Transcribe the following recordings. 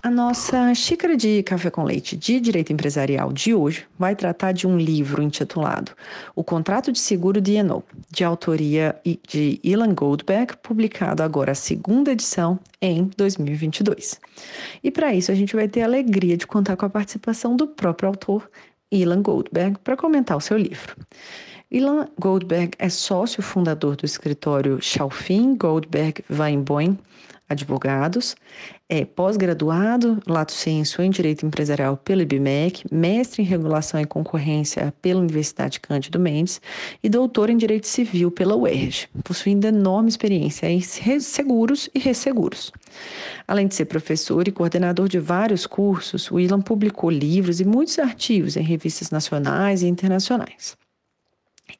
A nossa xícara de café com leite de direito empresarial de hoje vai tratar de um livro intitulado O Contrato de Seguro de Eno, de autoria de Ilan Goldberg, publicado agora a segunda edição em 2022. E para isso a gente vai ter a alegria de contar com a participação do próprio autor, Ilan Goldberg, para comentar o seu livro. Ilan Goldberg é sócio fundador do escritório Schaufin Goldberg Weinboim, advogados, é pós-graduado, lato sensu em Direito Empresarial pelo IBMEC, mestre em Regulação e Concorrência pela Universidade Cândido Mendes e doutor em Direito Civil pela UERJ, possuindo enorme experiência em seguros e resseguros. Além de ser professor e coordenador de vários cursos, Willan publicou livros e muitos artigos em revistas nacionais e internacionais.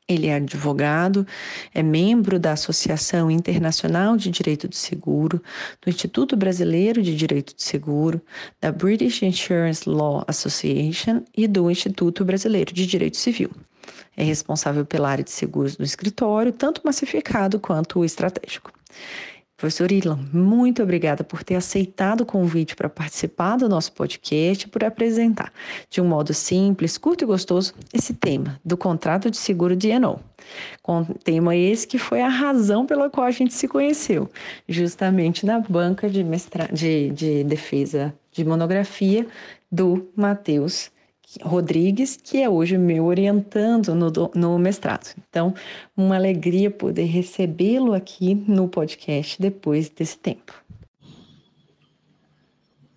Ele é advogado, é membro da Associação Internacional de Direito do Seguro, do Instituto Brasileiro de Direito do Seguro, da British Insurance Law Association e do Instituto Brasileiro de Direito Civil. É responsável pela área de seguros do escritório, tanto massificado quanto estratégico. Professor Ilan, muito obrigada por ter aceitado o convite para participar do nosso podcast e por apresentar, de um modo simples, curto e gostoso, esse tema do contrato de seguro de Eno. Com tema esse que foi a razão pela qual a gente se conheceu, justamente na banca de, mestra... de, de defesa de monografia do Matheus Rodrigues, que é hoje meu orientando no, no mestrado. Então, uma alegria poder recebê-lo aqui no podcast depois desse tempo.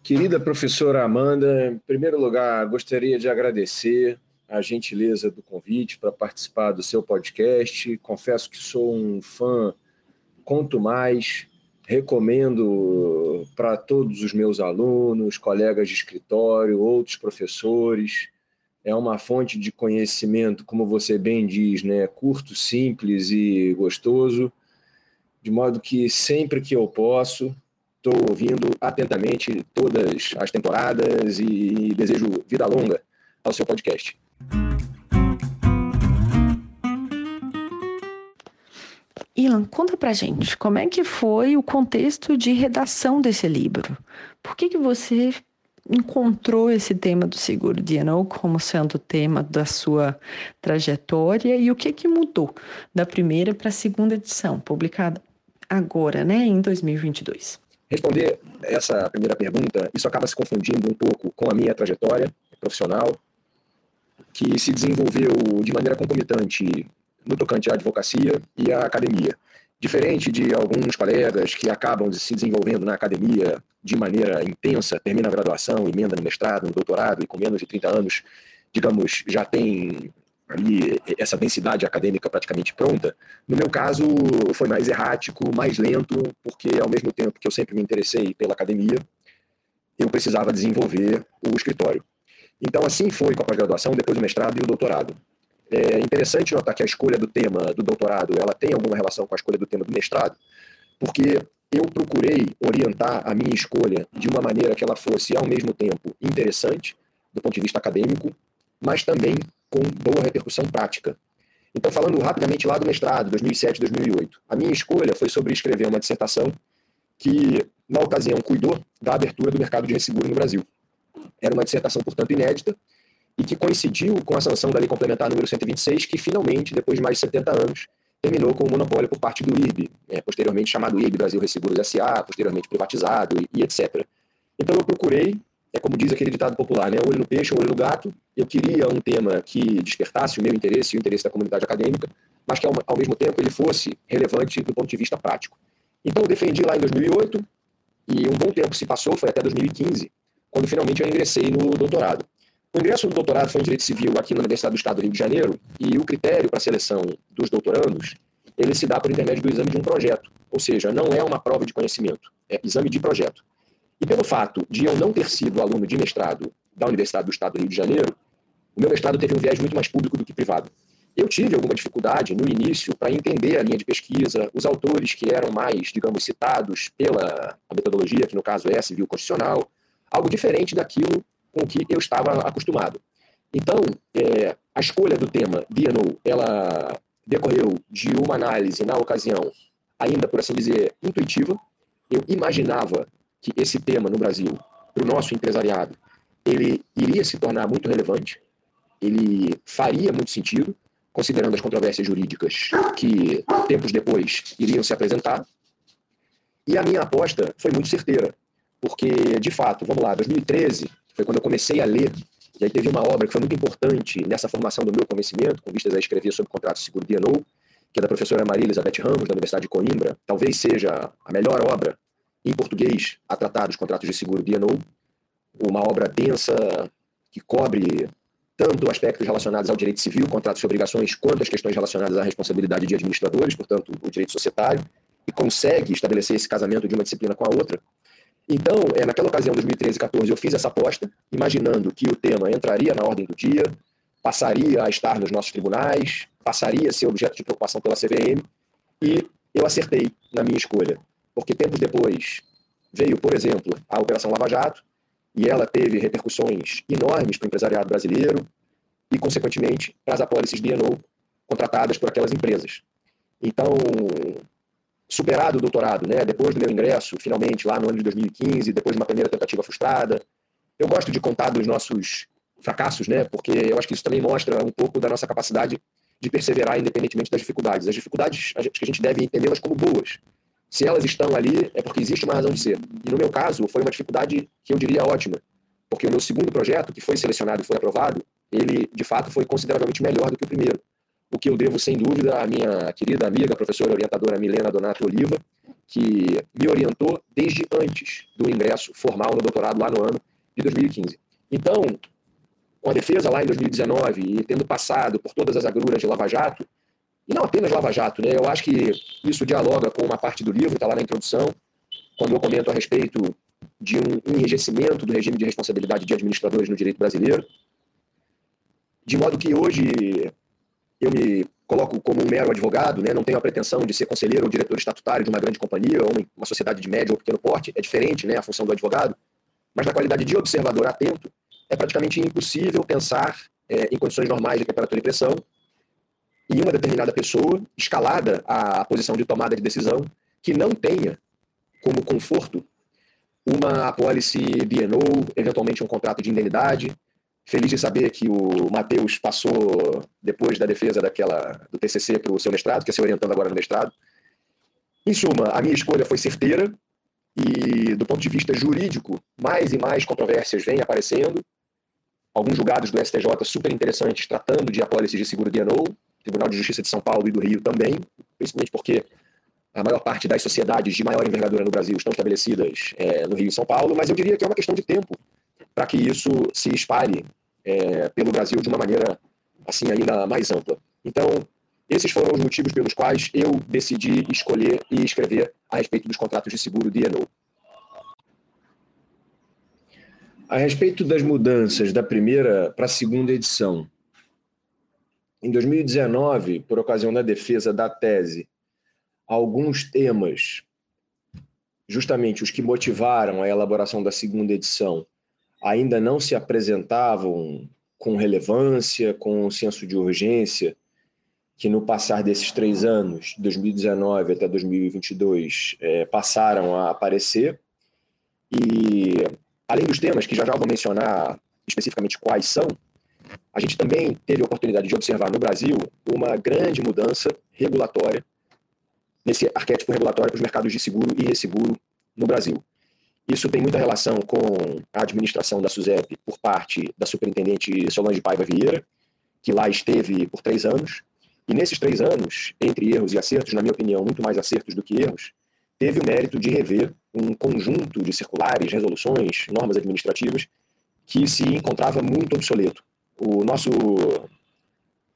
Querida professora Amanda, em primeiro lugar, gostaria de agradecer a gentileza do convite para participar do seu podcast. Confesso que sou um fã, conto mais, recomendo para todos os meus alunos, colegas de escritório, outros professores. É uma fonte de conhecimento, como você bem diz, né, curto, simples e gostoso, de modo que sempre que eu posso, estou ouvindo atentamente todas as temporadas e desejo vida longa ao seu podcast. Ilan, conta pra gente, como é que foi o contexto de redação desse livro? Por que, que você encontrou esse tema do seguro DNO como sendo o tema da sua trajetória e o que, que mudou da primeira para a segunda edição, publicada agora, né, em 2022? Responder essa primeira pergunta, isso acaba se confundindo um pouco com a minha trajetória profissional, que se desenvolveu de maneira concomitante no tocante à advocacia e à academia. Diferente de alguns colegas que acabam se desenvolvendo na academia de maneira intensa, termina a graduação, emenda no mestrado, no doutorado e com menos de 30 anos, digamos, já tem ali essa densidade acadêmica praticamente pronta. No meu caso, foi mais errático, mais lento, porque ao mesmo tempo que eu sempre me interessei pela academia, eu precisava desenvolver o escritório. Então, assim foi com a pós-graduação, depois o mestrado e o doutorado. É interessante notar que a escolha do tema do doutorado ela tem alguma relação com a escolha do tema do mestrado, porque eu procurei orientar a minha escolha de uma maneira que ela fosse, ao mesmo tempo, interessante, do ponto de vista acadêmico, mas também com boa repercussão prática. Então, falando rapidamente lá do mestrado, 2007, 2008, a minha escolha foi sobre escrever uma dissertação que, na ocasião, cuidou da abertura do mercado de resseguro no Brasil. Era uma dissertação, portanto, inédita e que coincidiu com a sanção da Lei Complementar número 126, que finalmente, depois de mais de 70 anos, terminou com o monopólio por parte do IRB, né, posteriormente chamado IRB Brasil Resseguros S.A., posteriormente privatizado e, e etc. Então eu procurei é como diz aquele ditado popular, né? Olho no peixe, olho no gato. Eu queria um tema que despertasse o meu interesse e o interesse da comunidade acadêmica, mas que ao, ao mesmo tempo ele fosse relevante do ponto de vista prático. Então eu defendi lá em 2008 e um bom tempo se passou, foi até 2015, quando finalmente eu ingressei no doutorado. O ingresso no doutorado foi em Direito Civil aqui na Universidade do Estado do Rio de Janeiro e o critério para a seleção dos doutorandos ele se dá por intermédio do exame de um projeto, ou seja, não é uma prova de conhecimento, é exame de projeto. E pelo fato de eu não ter sido aluno de mestrado da Universidade do Estado do Rio de Janeiro, o meu mestrado teve um viés muito mais público do que privado. Eu tive alguma dificuldade no início para entender a linha de pesquisa, os autores que eram mais, digamos, citados pela metodologia, que no caso é civil constitucional, algo diferente daquilo com que eu estava acostumado. Então, é, a escolha do tema DNO, ela decorreu de uma análise, na ocasião, ainda, por assim dizer, intuitiva. Eu imaginava que esse tema no Brasil, para o nosso empresariado, ele iria se tornar muito relevante, ele faria muito sentido, considerando as controvérsias jurídicas que tempos depois iriam se apresentar. E a minha aposta foi muito certeira, porque, de fato, vamos lá, 2013 foi quando eu comecei a ler, e aí teve uma obra que foi muito importante nessa formação do meu conhecimento, com vistas a escrever sobre o contrato de seguro DNO, que é da professora Maria Elizabeth Ramos, da Universidade de Coimbra. Talvez seja a melhor obra em português a tratar dos contratos de seguro DNO, uma obra densa que cobre tanto aspectos relacionados ao direito civil, contratos e obrigações, quanto as questões relacionadas à responsabilidade de administradores, portanto, o direito societário, e consegue estabelecer esse casamento de uma disciplina com a outra. Então, é, naquela ocasião, 2013 e 2014, eu fiz essa aposta, imaginando que o tema entraria na ordem do dia, passaria a estar nos nossos tribunais, passaria a ser objeto de preocupação pela CVM, e eu acertei na minha escolha porque tempos depois veio, por exemplo, a Operação Lava Jato, e ela teve repercussões enormes para o empresariado brasileiro e, consequentemente, para as apólices DNO contratadas por aquelas empresas. Então, superado o doutorado, né, depois do meu ingresso, finalmente, lá no ano de 2015, depois de uma primeira tentativa frustrada, eu gosto de contar dos nossos fracassos, né, porque eu acho que isso também mostra um pouco da nossa capacidade de perseverar independentemente das dificuldades. As dificuldades, acho que a gente deve entendê-las como boas, se elas estão ali, é porque existe uma razão de ser. E no meu caso, foi uma dificuldade que eu diria ótima, porque o meu segundo projeto, que foi selecionado e foi aprovado, ele de fato foi consideravelmente melhor do que o primeiro. O que eu devo, sem dúvida, à minha querida amiga, professora orientadora Milena Donato Oliva, que me orientou desde antes do ingresso formal no doutorado lá no ano de 2015. Então, com a defesa lá em 2019 e tendo passado por todas as agruras de Lava Jato, e não apenas Lava Jato, né? Eu acho que isso dialoga com uma parte do livro, está lá na introdução, quando eu comento a respeito de um enrijecimento do regime de responsabilidade de administradores no direito brasileiro. De modo que hoje eu me coloco como um mero advogado, né? não tenho a pretensão de ser conselheiro ou diretor estatutário de uma grande companhia ou uma sociedade de médio ou pequeno porte, é diferente né, a função do advogado, mas na qualidade de observador atento, é praticamente impossível pensar é, em condições normais de temperatura e pressão em uma determinada pessoa, escalada à posição de tomada de decisão, que não tenha como conforto uma apólice DNO, eventualmente um contrato de indemnidade. Feliz de saber que o Matheus passou, depois da defesa daquela do TCC, para o seu mestrado, que é se orientando agora no mestrado. Em suma, a minha escolha foi certeira e, do ponto de vista jurídico, mais e mais controvérsias vêm aparecendo. Alguns julgados do STJ super interessantes tratando de apólices de seguro DNO, Tribunal de Justiça de São Paulo e do Rio também, principalmente porque a maior parte das sociedades de maior envergadura no Brasil estão estabelecidas é, no Rio e São Paulo, mas eu diria que é uma questão de tempo para que isso se espalhe é, pelo Brasil de uma maneira assim ainda mais ampla. Então, esses foram os motivos pelos quais eu decidi escolher e escrever a respeito dos contratos de seguro D&O. A respeito das mudanças da primeira para a segunda edição, em 2019, por ocasião da defesa da tese, alguns temas, justamente os que motivaram a elaboração da segunda edição, ainda não se apresentavam com relevância, com um senso de urgência, que no passar desses três anos, 2019 até 2022, é, passaram a aparecer. E, além dos temas, que já já vou mencionar especificamente quais são, a gente também teve a oportunidade de observar no Brasil uma grande mudança regulatória nesse arquétipo regulatório para os mercados de seguro e resseguro no Brasil. Isso tem muita relação com a administração da SUSEP por parte da superintendente Solange Paiva Vieira, que lá esteve por três anos. E nesses três anos, entre erros e acertos, na minha opinião, muito mais acertos do que erros, teve o mérito de rever um conjunto de circulares, resoluções, normas administrativas que se encontrava muito obsoleto. O nosso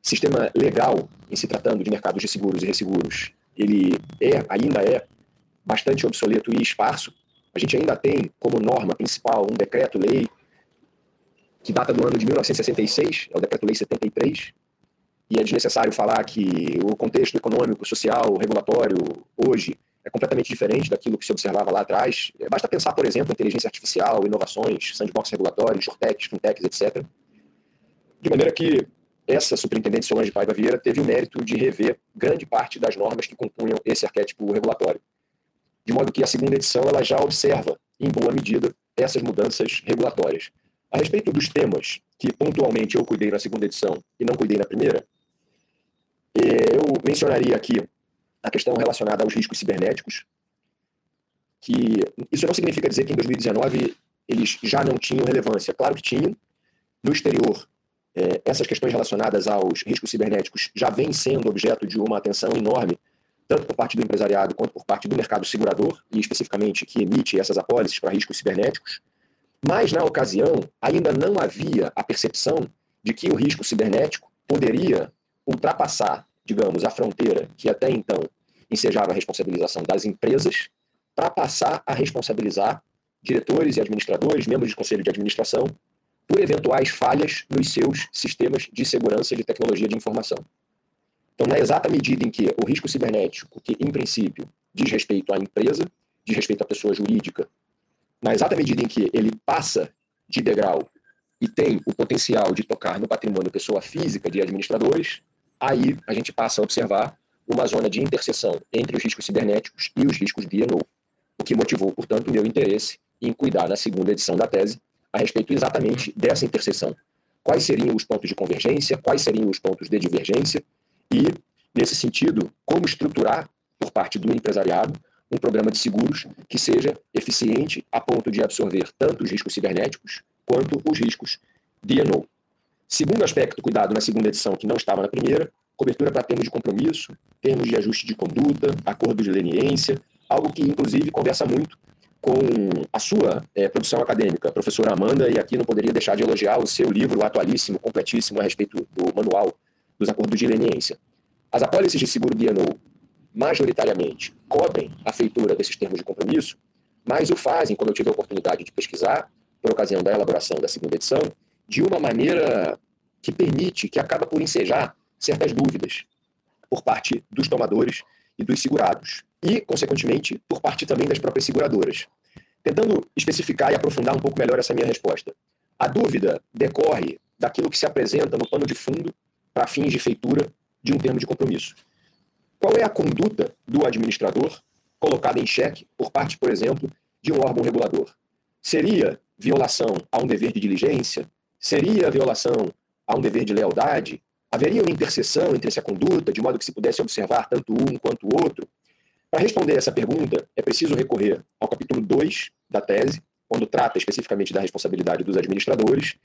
sistema legal, em se tratando de mercados de seguros e resseguros, ele é, ainda é, bastante obsoleto e esparso, a gente ainda tem como norma principal um decreto-lei que data do ano de 1966, é o decreto-lei 73, e é desnecessário falar que o contexto econômico, social, regulatório hoje é completamente diferente daquilo que se observava lá atrás. É, basta pensar, por exemplo, inteligência artificial, inovações, sandbox regulatórios, shortechs, fintechs, etc. De maneira que essa superintendente Solange Paiva Vieira teve o mérito de rever grande parte das normas que compunham esse arquétipo regulatório de modo que a segunda edição ela já observa, em boa medida, essas mudanças regulatórias. A respeito dos temas que pontualmente eu cuidei na segunda edição e não cuidei na primeira, eh, eu mencionaria aqui a questão relacionada aos riscos cibernéticos, que isso não significa dizer que em 2019 eles já não tinham relevância. Claro que tinham. No exterior, eh, essas questões relacionadas aos riscos cibernéticos já vêm sendo objeto de uma atenção enorme tanto por parte do empresariado quanto por parte do mercado segurador, e especificamente que emite essas apólices para riscos cibernéticos. Mas, na ocasião, ainda não havia a percepção de que o risco cibernético poderia ultrapassar, digamos, a fronteira que até então ensejava a responsabilização das empresas, para passar a responsabilizar diretores e administradores, membros de conselho de administração, por eventuais falhas nos seus sistemas de segurança de tecnologia de informação. Então, na exata medida em que o risco cibernético, que em princípio diz respeito à empresa, diz respeito à pessoa jurídica, na exata medida em que ele passa de degrau e tem o potencial de tocar no patrimônio pessoa física de administradores, aí a gente passa a observar uma zona de interseção entre os riscos cibernéticos e os riscos DNO, o que motivou, portanto, o meu interesse em cuidar na segunda edição da tese a respeito exatamente dessa interseção. Quais seriam os pontos de convergência, quais seriam os pontos de divergência e, nesse sentido, como estruturar, por parte do empresariado, um programa de seguros que seja eficiente a ponto de absorver tanto os riscos cibernéticos quanto os riscos D&O. Segundo aspecto, cuidado na segunda edição, que não estava na primeira, cobertura para termos de compromisso, termos de ajuste de conduta, acordo de leniência, algo que, inclusive, conversa muito com a sua é, produção acadêmica, professora Amanda, e aqui não poderia deixar de elogiar o seu livro atualíssimo, completíssimo, a respeito do manual dos acordos de leniência. As apólices de seguro D&O, majoritariamente, cobrem a feitura desses termos de compromisso, mas o fazem, como eu tive a oportunidade de pesquisar, por ocasião da elaboração da segunda edição, de uma maneira que permite, que acaba por ensejar certas dúvidas por parte dos tomadores e dos segurados, e, consequentemente, por parte também das próprias seguradoras. Tentando especificar e aprofundar um pouco melhor essa minha resposta. A dúvida decorre daquilo que se apresenta no pano de fundo para fins de feitura de um termo de compromisso. Qual é a conduta do administrador colocada em xeque por parte, por exemplo, de um órgão regulador? Seria violação a um dever de diligência? Seria violação a um dever de lealdade? Haveria uma interseção entre essa conduta, de modo que se pudesse observar tanto um quanto o outro? Para responder essa pergunta, é preciso recorrer ao capítulo 2 da tese, quando trata especificamente da responsabilidade dos administradores,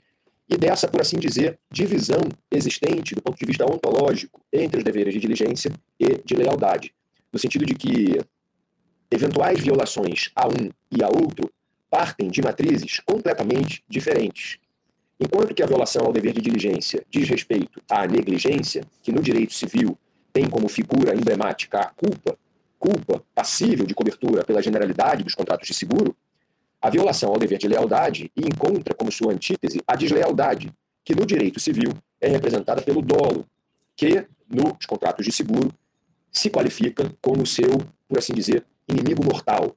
e dessa, por assim dizer, divisão existente do ponto de vista ontológico entre os deveres de diligência e de lealdade, no sentido de que eventuais violações a um e a outro partem de matrizes completamente diferentes. Enquanto que a violação ao dever de diligência diz respeito à negligência, que no direito civil tem como figura emblemática a culpa, culpa passível de cobertura pela generalidade dos contratos de seguro, a violação ao dever de lealdade e encontra como sua antítese a deslealdade, que no direito civil é representada pelo dolo, que nos contratos de seguro se qualifica como seu, por assim dizer, inimigo mortal.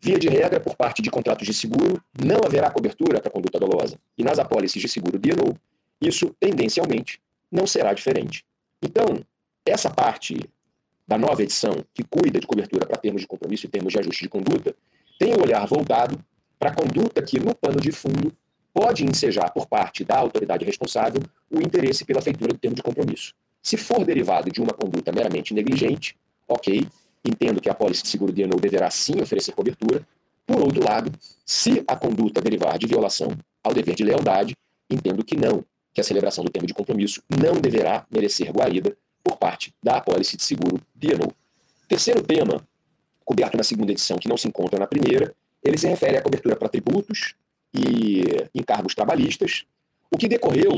Via de regra, por parte de contratos de seguro, não haverá cobertura para conduta dolosa. E nas apólices de seguro D&O, isso tendencialmente não será diferente. Então, essa parte da nova edição, que cuida de cobertura para termos de compromisso e termos de ajuste de conduta, tem o um olhar voltado para a conduta que, no pano de fundo, pode ensejar por parte da autoridade responsável o interesse pela feitura do termo de compromisso. Se for derivado de uma conduta meramente negligente, ok, entendo que a pólice de seguro DNO deverá sim oferecer cobertura. Por outro lado, se a conduta derivar de violação ao dever de lealdade, entendo que não, que a celebração do termo de compromisso não deverá merecer guarida por parte da apólice de seguro DNO. Terceiro tema, coberto na segunda edição, que não se encontra na primeira, ele se refere à cobertura para tributos e encargos trabalhistas, o que decorreu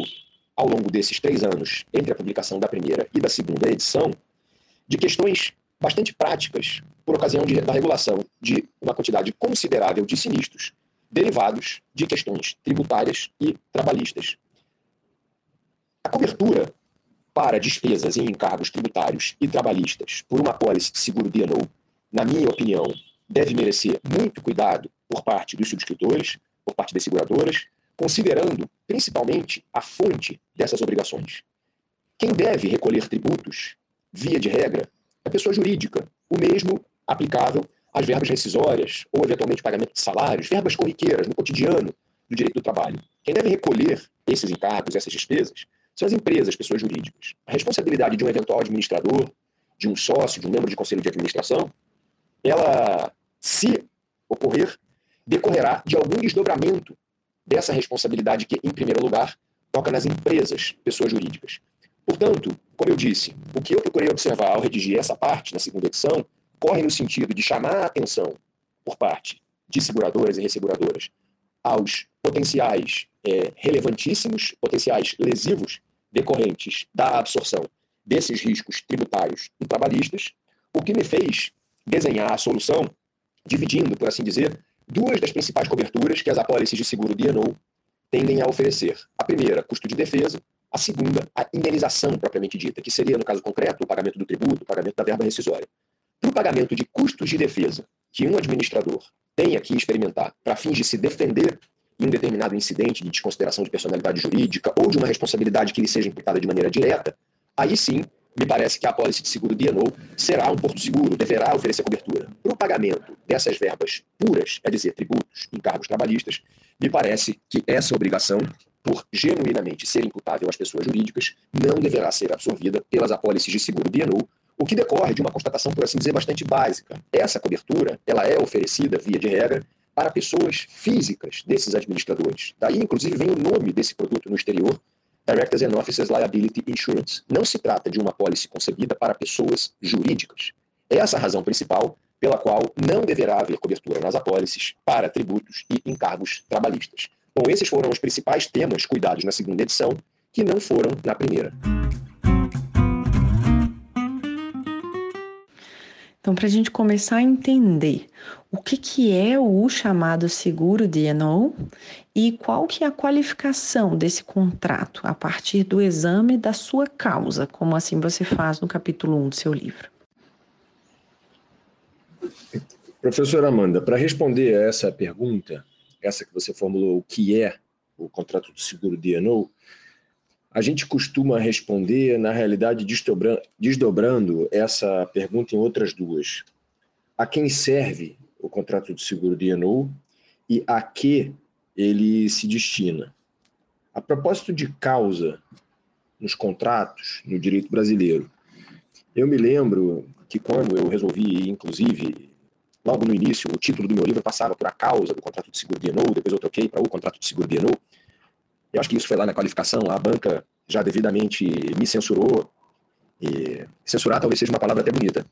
ao longo desses três anos, entre a publicação da primeira e da segunda edição, de questões bastante práticas por ocasião de, da regulação de uma quantidade considerável de sinistros derivados de questões tributárias e trabalhistas. A cobertura para despesas e encargos tributários e trabalhistas por uma apólice de seguro D&O, na minha opinião, deve merecer muito cuidado por parte dos subscritores, por parte das seguradoras, considerando principalmente a fonte dessas obrigações. Quem deve recolher tributos, via de regra, é a pessoa jurídica, o mesmo aplicável às verbas rescisórias ou, eventualmente, pagamento de salários, verbas corriqueiras no cotidiano do direito do trabalho. Quem deve recolher esses encargos, essas despesas, são as empresas, pessoas jurídicas. A responsabilidade de um eventual administrador, de um sócio, de um membro de conselho de administração, ela, se ocorrer, decorrerá de algum desdobramento dessa responsabilidade que, em primeiro lugar, toca nas empresas, pessoas jurídicas. Portanto, como eu disse, o que eu procurei observar ao redigir essa parte na segunda edição corre no sentido de chamar a atenção por parte de seguradoras e resseguradoras aos potenciais é, relevantíssimos, potenciais lesivos decorrentes da absorção desses riscos tributários e trabalhistas, o que me fez desenhar a solução dividindo, por assim dizer, duas das principais coberturas que as apólices de seguro D&O tendem a oferecer. A primeira, custo de defesa. A segunda, a indenização propriamente dita, que seria, no caso concreto, o pagamento do tributo, o pagamento da verba rescisória. Para o pagamento de custos de defesa que um administrador tenha que experimentar para fins de se defender em um determinado incidente de desconsideração de personalidade jurídica ou de uma responsabilidade que lhe seja imputada de maneira direta, aí sim me parece que a apólice de seguro DNO será um porto seguro, deverá oferecer cobertura. Para o pagamento dessas verbas puras, é dizer, tributos, encargos trabalhistas, me parece que essa obrigação, por genuinamente ser imputável às pessoas jurídicas, não deverá ser absorvida pelas apólices de seguro DNO, o que decorre de uma constatação, por assim dizer, bastante básica. Essa cobertura, ela é oferecida, via de regra, para pessoas físicas desses administradores. Daí, inclusive, vem o nome desse produto no exterior, Directors and Officers Liability Insurance. Não se trata de uma pólice concebida para pessoas jurídicas. É essa a razão principal pela qual não deverá haver cobertura nas apólices para tributos e encargos trabalhistas. Bom, esses foram os principais temas cuidados na segunda edição, que não foram na primeira. Então, para a gente começar a entender o que, que é o chamado seguro DNO e qual que é a qualificação desse contrato a partir do exame da sua causa, como assim você faz no capítulo 1 do seu livro. Professora Amanda, para responder a essa pergunta, essa que você formulou, o que é o contrato de seguro DNO, a gente costuma responder, na realidade, desdobrando essa pergunta em outras duas. A quem serve o contrato de seguro de INU e a que ele se destina? A propósito de causa nos contratos no direito brasileiro, eu me lembro que quando eu resolvi, inclusive, logo no início, o título do meu livro passava por a causa do contrato de seguro de INU, depois eu troquei para o contrato de seguro de INU, eu acho que isso foi lá na qualificação, a banca já devidamente me censurou. E censurar talvez seja uma palavra até bonita,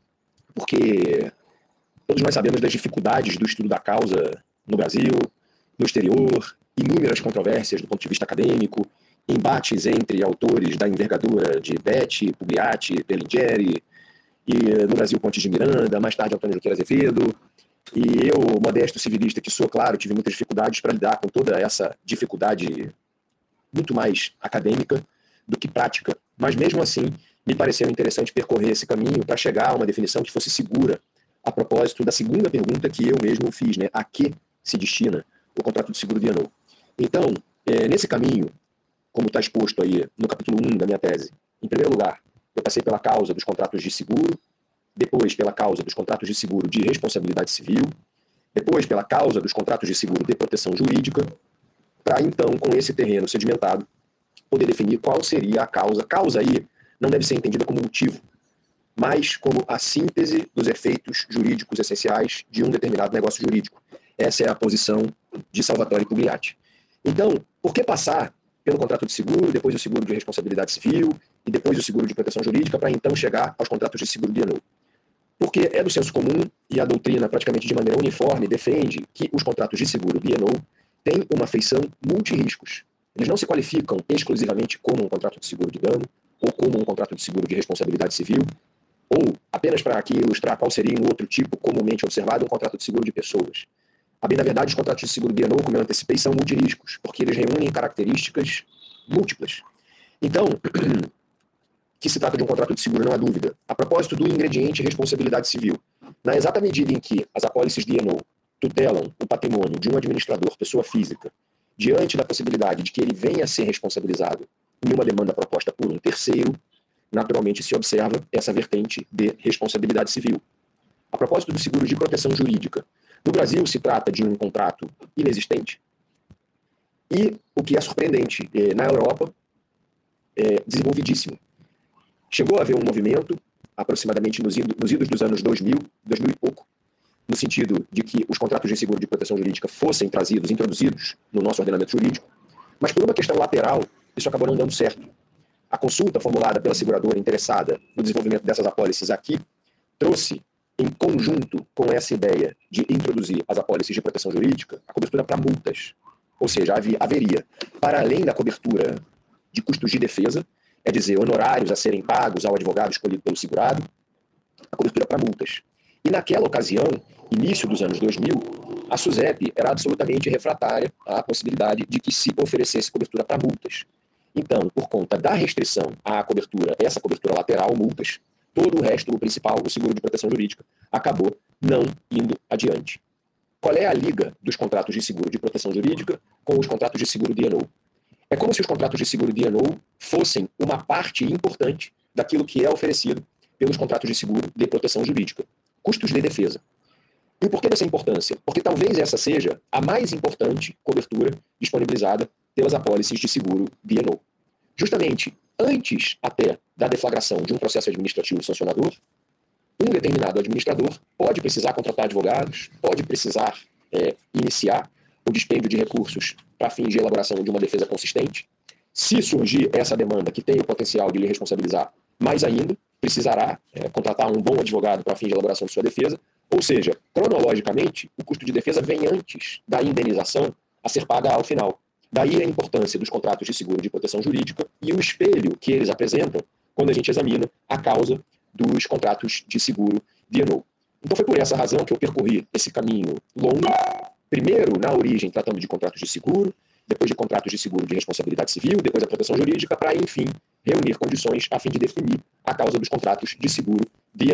porque todos nós sabemos das dificuldades do estudo da causa no Brasil, no exterior, inúmeras controvérsias do ponto de vista acadêmico, embates entre autores da envergadura de Betty, Pugliatti, Berlingeri, e no Brasil Pontes de Miranda, mais tarde Antônio Junqueira Azevedo. E eu, modesto civilista que sou, claro, tive muitas dificuldades para lidar com toda essa dificuldade muito mais acadêmica do que prática. Mas mesmo assim, me pareceu interessante percorrer esse caminho para chegar a uma definição que fosse segura a propósito da segunda pergunta que eu mesmo fiz, né? A que se destina o contrato de seguro de? Então, é, nesse caminho, como está exposto aí no capítulo 1 da minha tese, em primeiro lugar, eu passei pela causa dos contratos de seguro, depois pela causa dos contratos de seguro de responsabilidade civil, depois pela causa dos contratos de seguro de proteção jurídica, para então, com esse terreno sedimentado, poder definir qual seria a causa. Causa aí não deve ser entendida como motivo, mas como a síntese dos efeitos jurídicos essenciais de um determinado negócio jurídico. Essa é a posição de Salvatore Pugliatti. Então, por que passar pelo contrato de seguro, depois o seguro de responsabilidade civil e depois o seguro de proteção jurídica, para então chegar aos contratos de seguro de ano? Porque é do senso comum e a doutrina, praticamente de maneira uniforme, defende que os contratos de seguro ano têm uma feição multiriscos. Eles não se qualificam exclusivamente como um contrato de seguro de dano ou como um contrato de seguro de responsabilidade civil, ou, apenas para aqui ilustrar qual seria um outro tipo comumente observado, um contrato de seguro de pessoas. A bem da verdade, os contratos de seguro de ano, como eu antecipei, são multiriscos, porque eles reúnem características múltiplas. Então, que se trata de um contrato de seguro, não há dúvida. A propósito do ingrediente responsabilidade civil, na exata medida em que as apólices de ENO tutelam o patrimônio de um administrador, pessoa física, diante da possibilidade de que ele venha a ser responsabilizado em uma demanda proposta por um terceiro, naturalmente se observa essa vertente de responsabilidade civil. A propósito do seguro de proteção jurídica, no Brasil se trata de um contrato inexistente e, o que é surpreendente, eh, na Europa, é desenvolvidíssimo. Chegou a haver um movimento, aproximadamente nos, idos dos anos 2000, 2000 e pouco, no sentido de que os contratos de seguro de proteção jurídica fossem trazidos, introduzidos no nosso ordenamento jurídico, mas por uma questão lateral, isso acabou não dando certo. A consulta formulada pela seguradora interessada no desenvolvimento dessas apólices aqui trouxe, em conjunto com essa ideia de introduzir as apólices de proteção jurídica, a cobertura para multas. Ou seja, haveria, para além da cobertura de custos de defesa, é dizer, honorários a serem pagos ao advogado escolhido pelo segurado, a cobertura para multas. E naquela ocasião, início dos anos 2000, a SUSEP era absolutamente refratária à possibilidade de que se oferecesse cobertura para multas. Então, por conta da restrição à cobertura, essa cobertura lateral, multas, todo o resto, o principal, o seguro de proteção jurídica, acabou não indo adiante. Qual é a liga dos contratos de seguro de proteção jurídica com os contratos de seguro de DNO? É como se os contratos de seguro de DNO fossem uma parte importante daquilo que é oferecido pelos contratos de seguro de proteção jurídica. Custos de defesa. E por que dessa importância? Porque talvez essa seja a mais importante cobertura disponibilizada pelas apólices de seguro DNO. Justamente antes até da deflagração de um processo administrativo sancionador, um determinado administrador pode precisar contratar advogados, pode precisar é, iniciar o dispêndio de recursos para fins de elaboração de uma defesa consistente. Se surgir essa demanda que tem o potencial de lhe responsabilizar, mais ainda, precisará é, contratar um bom advogado para fins de elaboração de sua defesa. Ou seja, cronologicamente, o custo de defesa vem antes da indenização a ser paga ao final. Daí a importância dos contratos de seguro de proteção jurídica e o espelho que eles apresentam quando a gente examina a causa dos contratos de seguro de Então foi por essa razão que eu percorri esse caminho longo, primeiro na origem tratando de contratos de seguro, depois de contratos de seguro de responsabilidade civil, depois a proteção jurídica, para enfim reunir condições a fim de definir a causa dos contratos de seguro de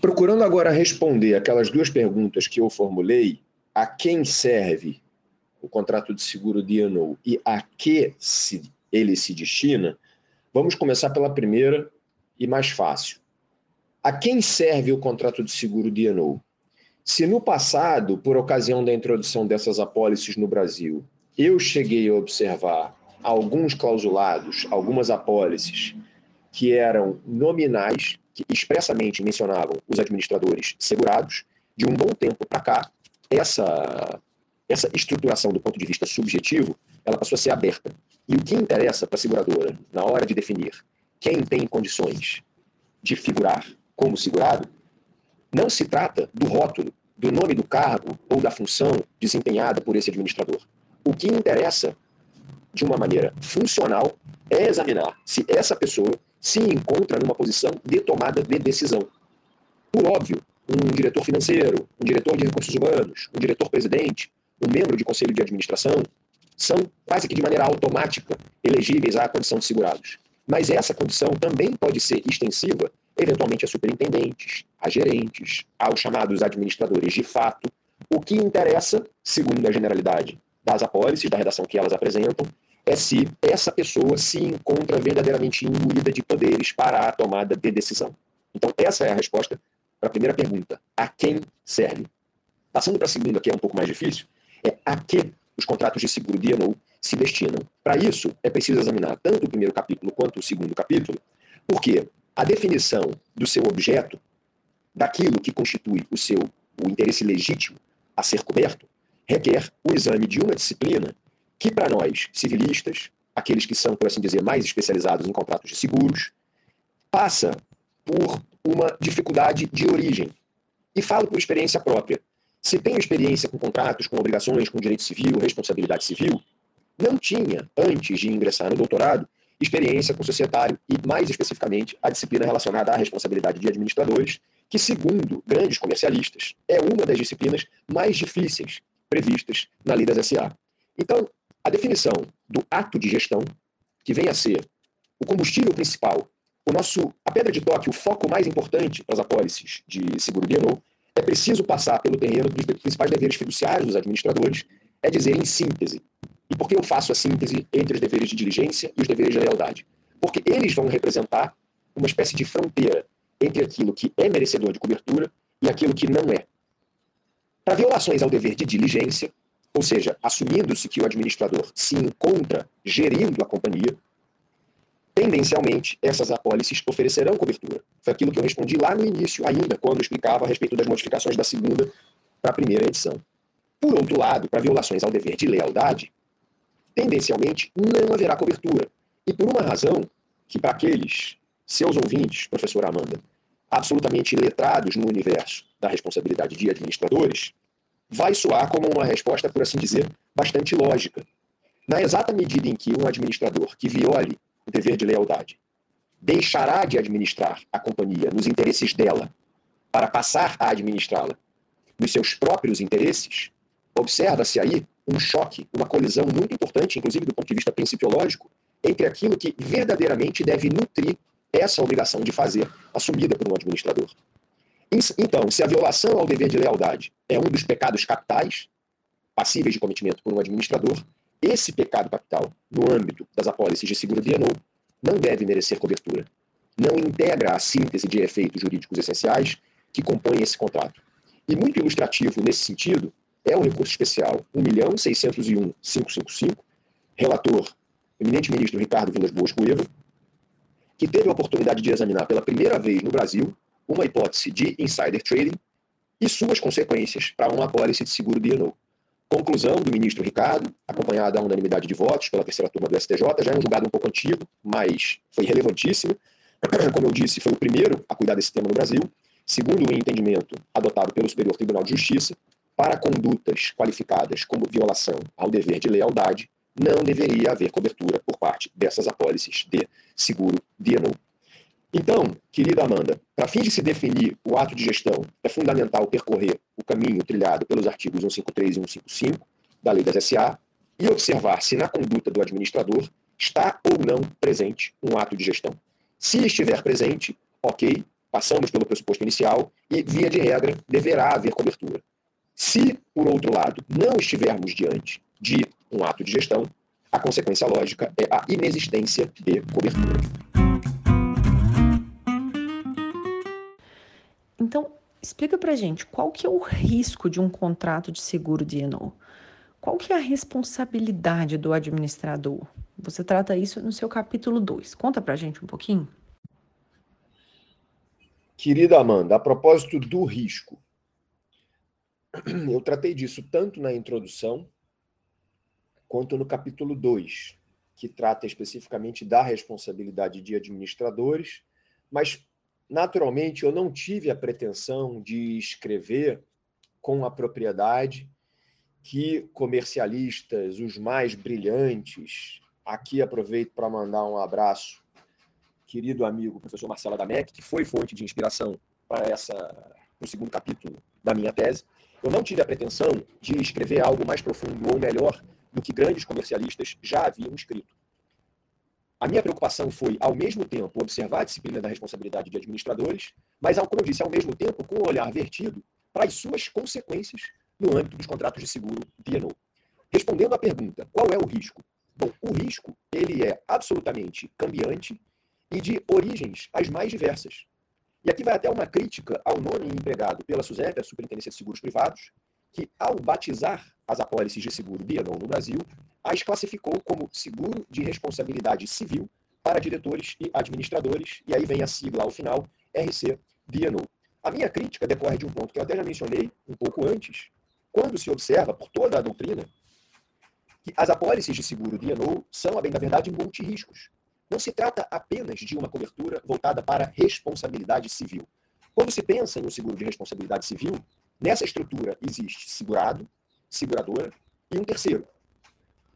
Procurando agora responder aquelas duas perguntas que eu formulei, a quem serve o contrato de seguro de Eno e a que se, ele se destina, vamos começar pela primeira e mais fácil. A quem serve o contrato de seguro de Eno? Se no passado, por ocasião da introdução dessas apólices no Brasil, eu cheguei a observar alguns clausulados, algumas apólices que eram nominais, que expressamente mencionavam os administradores segurados, de um bom tempo para cá, essa, essa estruturação do ponto de vista subjetivo, ela passou a ser aberta. E o que interessa para a seguradora, na hora de definir quem tem condições de figurar como segurado, não se trata do rótulo do nome do cargo ou da função desempenhada por esse administrador. O que interessa, de uma maneira funcional, é examinar se essa pessoa se encontra numa posição de tomada de decisão. Por óbvio, um diretor financeiro, um diretor de recursos humanos, um diretor-presidente, um membro de conselho de administração, são quase que de maneira automática elegíveis à condição de segurados. Mas essa condição também pode ser extensiva, eventualmente, a superintendentes, a gerentes, aos chamados administradores de fato. O que interessa, segundo a generalidade das apólices, da redação que elas apresentam, é se essa pessoa se encontra verdadeiramente imbuída de poderes para a tomada de decisão. Então, essa é a resposta para a primeira pergunta: a quem serve? Passando para a segunda, que é um pouco mais difícil, é a que os contratos de seguro DNO se destinam. Para isso, é preciso examinar tanto o primeiro capítulo quanto o segundo capítulo, porque a definição do seu objeto, daquilo que constitui o seu o interesse legítimo a ser coberto, requer o exame de uma disciplina que, para nós, civilistas, aqueles que são, por assim dizer, mais especializados em contratos de seguros, passa por uma dificuldade de origem. E falo por experiência própria. Se tenho experiência com contratos, com obrigações, com direito civil, responsabilidade civil, não tinha, antes de ingressar no doutorado, experiência com societário e, mais especificamente, a disciplina relacionada à responsabilidade de administradores, que, segundo grandes comercialistas, é uma das disciplinas mais difíceis previstas na lei das SA. Então, a definição do ato de gestão, que vem a ser o combustível principal o nosso, a pedra de toque, o foco mais importante para as apólices de seguro DNO, é preciso passar pelo terreno dos principais deveres fiduciários dos administradores, é dizer, em síntese. E por que eu faço a síntese entre os deveres de diligência e os deveres de lealdade? Porque eles vão representar uma espécie de fronteira entre aquilo que é merecedor de cobertura e aquilo que não é. Para violações ao dever de diligência, ou seja, assumindo-se que o administrador se encontra gerindo a companhia, tendencialmente, essas apólices oferecerão cobertura. Foi aquilo que eu respondi lá no início, ainda, quando explicava a respeito das modificações da segunda para a primeira edição. Por outro lado, para violações ao dever de lealdade, tendencialmente não haverá cobertura. E por uma razão que, para aqueles seus ouvintes, professora Amanda, absolutamente letrados no universo da responsabilidade de administradores, vai soar como uma resposta, por assim dizer, bastante lógica. Na exata medida em que um administrador que viole o dever de lealdade, deixará de administrar a companhia nos interesses dela para passar a administrá-la nos seus próprios interesses, observa-se aí um choque, uma colisão muito importante, inclusive do ponto de vista principiológico, entre aquilo que verdadeiramente deve nutrir essa obrigação de fazer assumida por um administrador. Então, se a violação ao dever de lealdade é um dos pecados capitais passíveis de cometimento por um administrador, esse pecado capital, no âmbito das apólices de seguro DNO, não deve merecer cobertura. Não integra a síntese de efeitos jurídicos essenciais que compõem esse contrato. E muito ilustrativo nesse sentido é o recurso especial 1.601.555, relator, eminente ministro Ricardo Vilas Boas Cueva, que teve a oportunidade de examinar pela primeira vez no Brasil uma hipótese de insider trading e suas consequências para uma apólice de seguro DNO. Conclusão do ministro Ricardo, acompanhada a unanimidade de votos pela terceira turma do STJ, já é um julgado um pouco antigo, mas foi relevantíssimo. Como eu disse, foi o primeiro a cuidar desse tema no Brasil. Segundo o entendimento adotado pelo Superior Tribunal de Justiça, para condutas qualificadas como violação ao dever de lealdade, não deveria haver cobertura por parte dessas apólices de seguro DNO. Então, querida Amanda, para fim de se definir o ato de gestão, é fundamental percorrer o caminho trilhado pelos artigos 153 e 155 da Lei das SA e observar se na conduta do administrador está ou não presente um ato de gestão. Se estiver presente, ok, passamos pelo pressuposto inicial e, via de regra, deverá haver cobertura. Se, por outro lado, não estivermos diante de um ato de gestão, a consequência lógica é a inexistência de cobertura. Então, explica pra gente qual que é o risco de um contrato de seguro de Eno? Qual que é a responsabilidade do administrador? Você trata isso no seu capítulo 2. Conta pra gente um pouquinho. Querida Amanda, a propósito do risco, eu tratei disso tanto na introdução quanto no capítulo 2, que trata especificamente da responsabilidade de administradores, mas naturalmente, eu não tive a pretensão de escrever com a propriedade que comercialistas, os mais brilhantes, aqui aproveito para mandar um abraço, querido amigo professor Marcelo Adamec, que foi fonte de inspiração para essa no segundo capítulo da minha tese. Eu não tive a pretensão de escrever algo mais profundo ou melhor do que grandes comercialistas já haviam escrito. A minha preocupação foi, ao mesmo tempo, observar a disciplina da responsabilidade de administradores, mas, como eu disse, ao mesmo tempo, com o olhar vertido para as suas consequências no âmbito dos contratos de seguro D&O. Respondendo à pergunta, qual é o risco? Bom, o risco ele é absolutamente cambiante e de origens as mais diversas. E aqui vai até uma crítica ao nome empregado pela SUSEP, a Superintendência de Seguros Privados, que, ao batizar as apólices de seguro D&O no Brasil, as classificou como seguro de responsabilidade civil para diretores e administradores, e aí vem a sigla ao final, RC D&O. A minha crítica decorre de um ponto que eu até já mencionei um pouco antes, quando se observa, por toda a doutrina, que as apólices de seguro D&O são, a bem da verdade, multiriscos. Não se trata apenas de uma cobertura voltada para responsabilidade civil. Quando se pensa em um seguro de responsabilidade civil, nessa estrutura existe segurado, seguradora e um terceiro.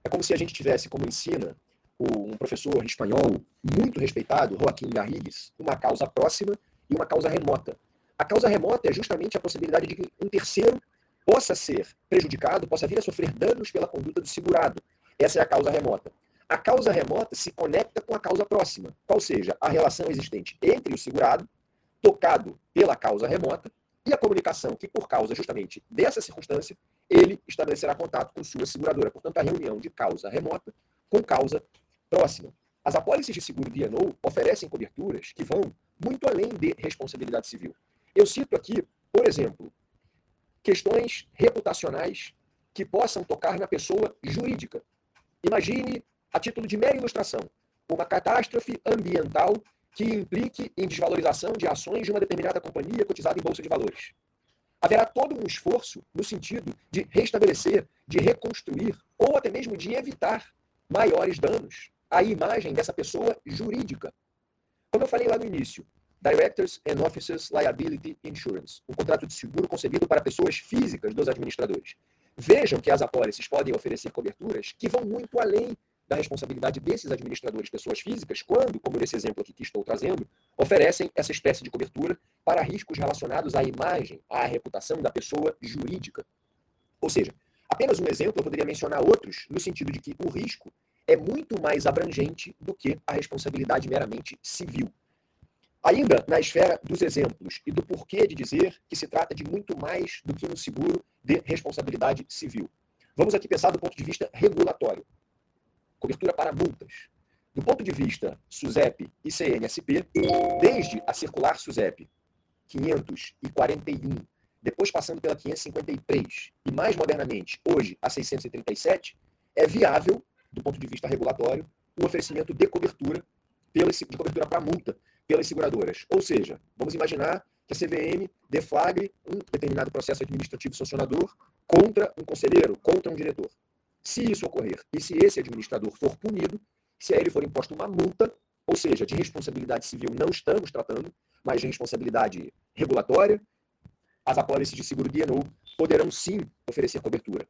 É como se a gente tivesse, como ensina um professor espanhol muito respeitado, Joaquim Garrigues, uma causa próxima e uma causa remota. A causa remota é justamente a possibilidade de que um terceiro possa ser prejudicado, possa vir a sofrer danos pela conduta do segurado. Essa é a causa remota. A causa remota se conecta com a causa próxima, qual seja a relação existente entre o segurado, tocado pela causa remota, e a comunicação que, por causa justamente dessa circunstância, ele estabelecerá contato com sua seguradora. Portanto, a reunião de causa remota com causa próxima. As apólices de seguro D&O oferecem coberturas que vão muito além de responsabilidade civil. Eu cito aqui, por exemplo, questões reputacionais que possam tocar na pessoa jurídica. Imagine, a título de mera ilustração, uma catástrofe ambiental que implique em desvalorização de ações de uma determinada companhia cotizada em bolsa de valores. Haverá todo um esforço no sentido de restabelecer, de reconstruir ou até mesmo de evitar maiores danos à imagem dessa pessoa jurídica. Como eu falei lá no início, Directors and Officers Liability Insurance, um contrato de seguro concebido para pessoas físicas dos administradores. Vejam que as apólices podem oferecer coberturas que vão muito além da responsabilidade desses administradores, pessoas físicas, quando, como nesse exemplo aqui que estou trazendo, oferecem essa espécie de cobertura para riscos relacionados à imagem, à reputação da pessoa jurídica. Ou seja, apenas um exemplo, eu poderia mencionar outros, no sentido de que o risco é muito mais abrangente do que a responsabilidade meramente civil. Ainda na esfera dos exemplos e do porquê de dizer que se trata de muito mais do que um seguro de responsabilidade civil. Vamos aqui pensar do ponto de vista regulatório cobertura para multas. Do ponto de vista SUSEP e CNSP, desde a circular SUSEP 541, depois passando pela 553 e mais modernamente, hoje, a 637, é viável, do ponto de vista regulatório, o oferecimento de cobertura, pela, de cobertura para multa pelas seguradoras. Ou seja, vamos imaginar que a CVM deflagre um determinado processo administrativo sancionador contra um conselheiro, contra um diretor. Se isso ocorrer e se esse administrador for punido, se a ele for imposta uma multa, ou seja, de responsabilidade civil não estamos tratando, mas de responsabilidade regulatória, as apólices de seguro D&O poderão sim oferecer cobertura.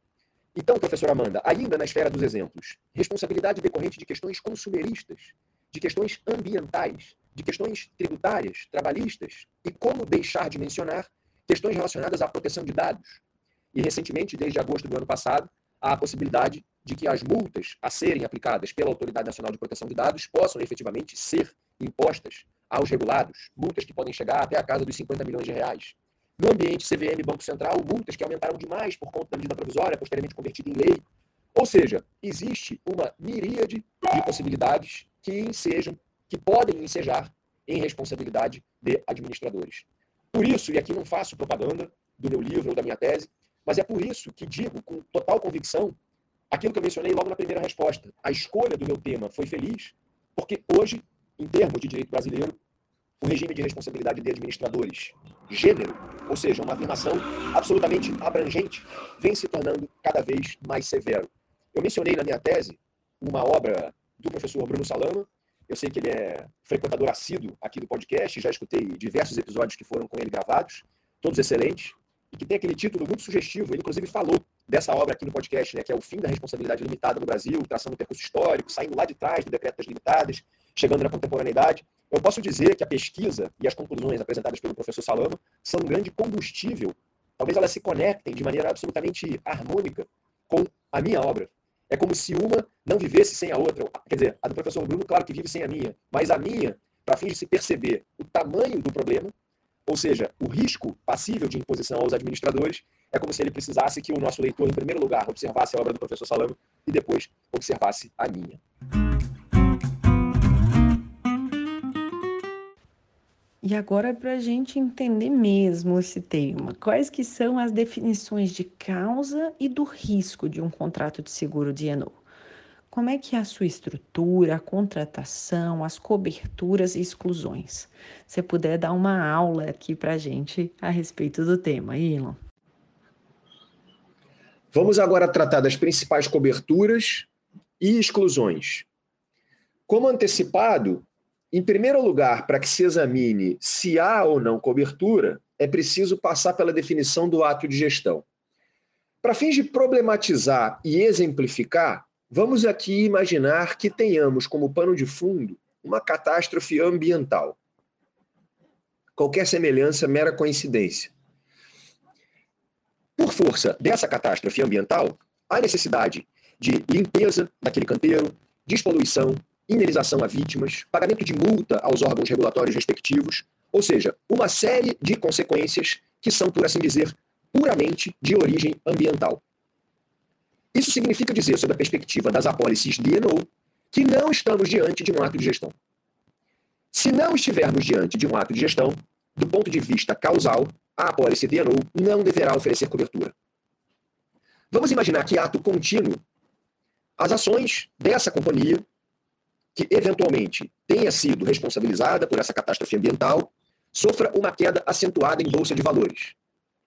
Então, professora Amanda, ainda na esfera dos exemplos, responsabilidade decorrente de questões consumeristas, de questões ambientais, de questões tributárias, trabalhistas, e como deixar de mencionar questões relacionadas à proteção de dados. E recentemente, desde agosto do ano passado, a possibilidade de que as multas a serem aplicadas pela Autoridade Nacional de Proteção de Dados possam efetivamente ser impostas aos regulados, multas que podem chegar até a casa dos 50 milhões de reais. No ambiente CVM Banco Central, multas que aumentaram demais por conta da medida provisória, posteriormente convertida em lei. Ou seja, existe uma miríade de possibilidades que ensejam, que podem ensejar em responsabilidade de administradores. Por isso, e aqui não faço propaganda do meu livro ou da minha tese, mas é por isso que digo com total convicção aquilo que eu mencionei logo na primeira resposta. A escolha do meu tema foi feliz, porque hoje, em termos de direito brasileiro, o regime de responsabilidade de administradores, gênero, ou seja, uma afirmação absolutamente abrangente, vem se tornando cada vez mais severo. Eu mencionei na minha tese uma obra do professor Bruno Salama. Eu sei que ele é frequentador assíduo aqui do podcast, já escutei diversos episódios que foram com ele gravados, todos excelentes. E que tem aquele título muito sugestivo. Ele, inclusive, falou dessa obra aqui no podcast, né, que é O Fim da Responsabilidade Limitada no Brasil, traçando um percurso histórico, saindo lá de trás do decreto das limitadas, chegando na contemporaneidade. Eu posso dizer que a pesquisa e as conclusões apresentadas pelo professor Salamo são um grande combustível. Talvez elas se conectem de maneira absolutamente harmônica com a minha obra. É como se uma não vivesse sem a outra. Quer dizer, a do professor Bruno, claro que vive sem a minha, mas a minha, para fim de se perceber o tamanho do problema, ou seja, o risco passível de imposição aos administradores, é como se ele precisasse que o nosso leitor, em primeiro lugar, observasse a obra do professor Salamo e depois observasse a minha. E agora, para a gente entender mesmo esse tema, quais que são as definições de causa e do risco de um contrato de seguro de Eno? Como é que é a sua estrutura, a contratação, as coberturas e exclusões? Se puder dar uma aula aqui para a gente a respeito do tema, Ilon. Vamos agora tratar das principais coberturas e exclusões. Como antecipado, em primeiro lugar, para que se examine se há ou não cobertura, é preciso passar pela definição do ato de gestão. Para fins de problematizar e exemplificar, Vamos aqui imaginar que tenhamos como pano de fundo uma catástrofe ambiental. Qualquer semelhança mera coincidência. Por força dessa catástrofe ambiental, há necessidade de limpeza daquele canteiro, despoluição, indenização a vítimas, pagamento de multa aos órgãos regulatórios respectivos, ou seja, uma série de consequências que são, por assim dizer, puramente de origem ambiental. Isso significa dizer, sob a perspectiva das apólices de Eno, que não estamos diante de um ato de gestão. Se não estivermos diante de um ato de gestão, do ponto de vista causal, a apólice de Eno não deverá oferecer cobertura. Vamos imaginar que ato contínuo as ações dessa companhia, que eventualmente tenha sido responsabilizada por essa catástrofe ambiental, sofra uma queda acentuada em bolsa de valores.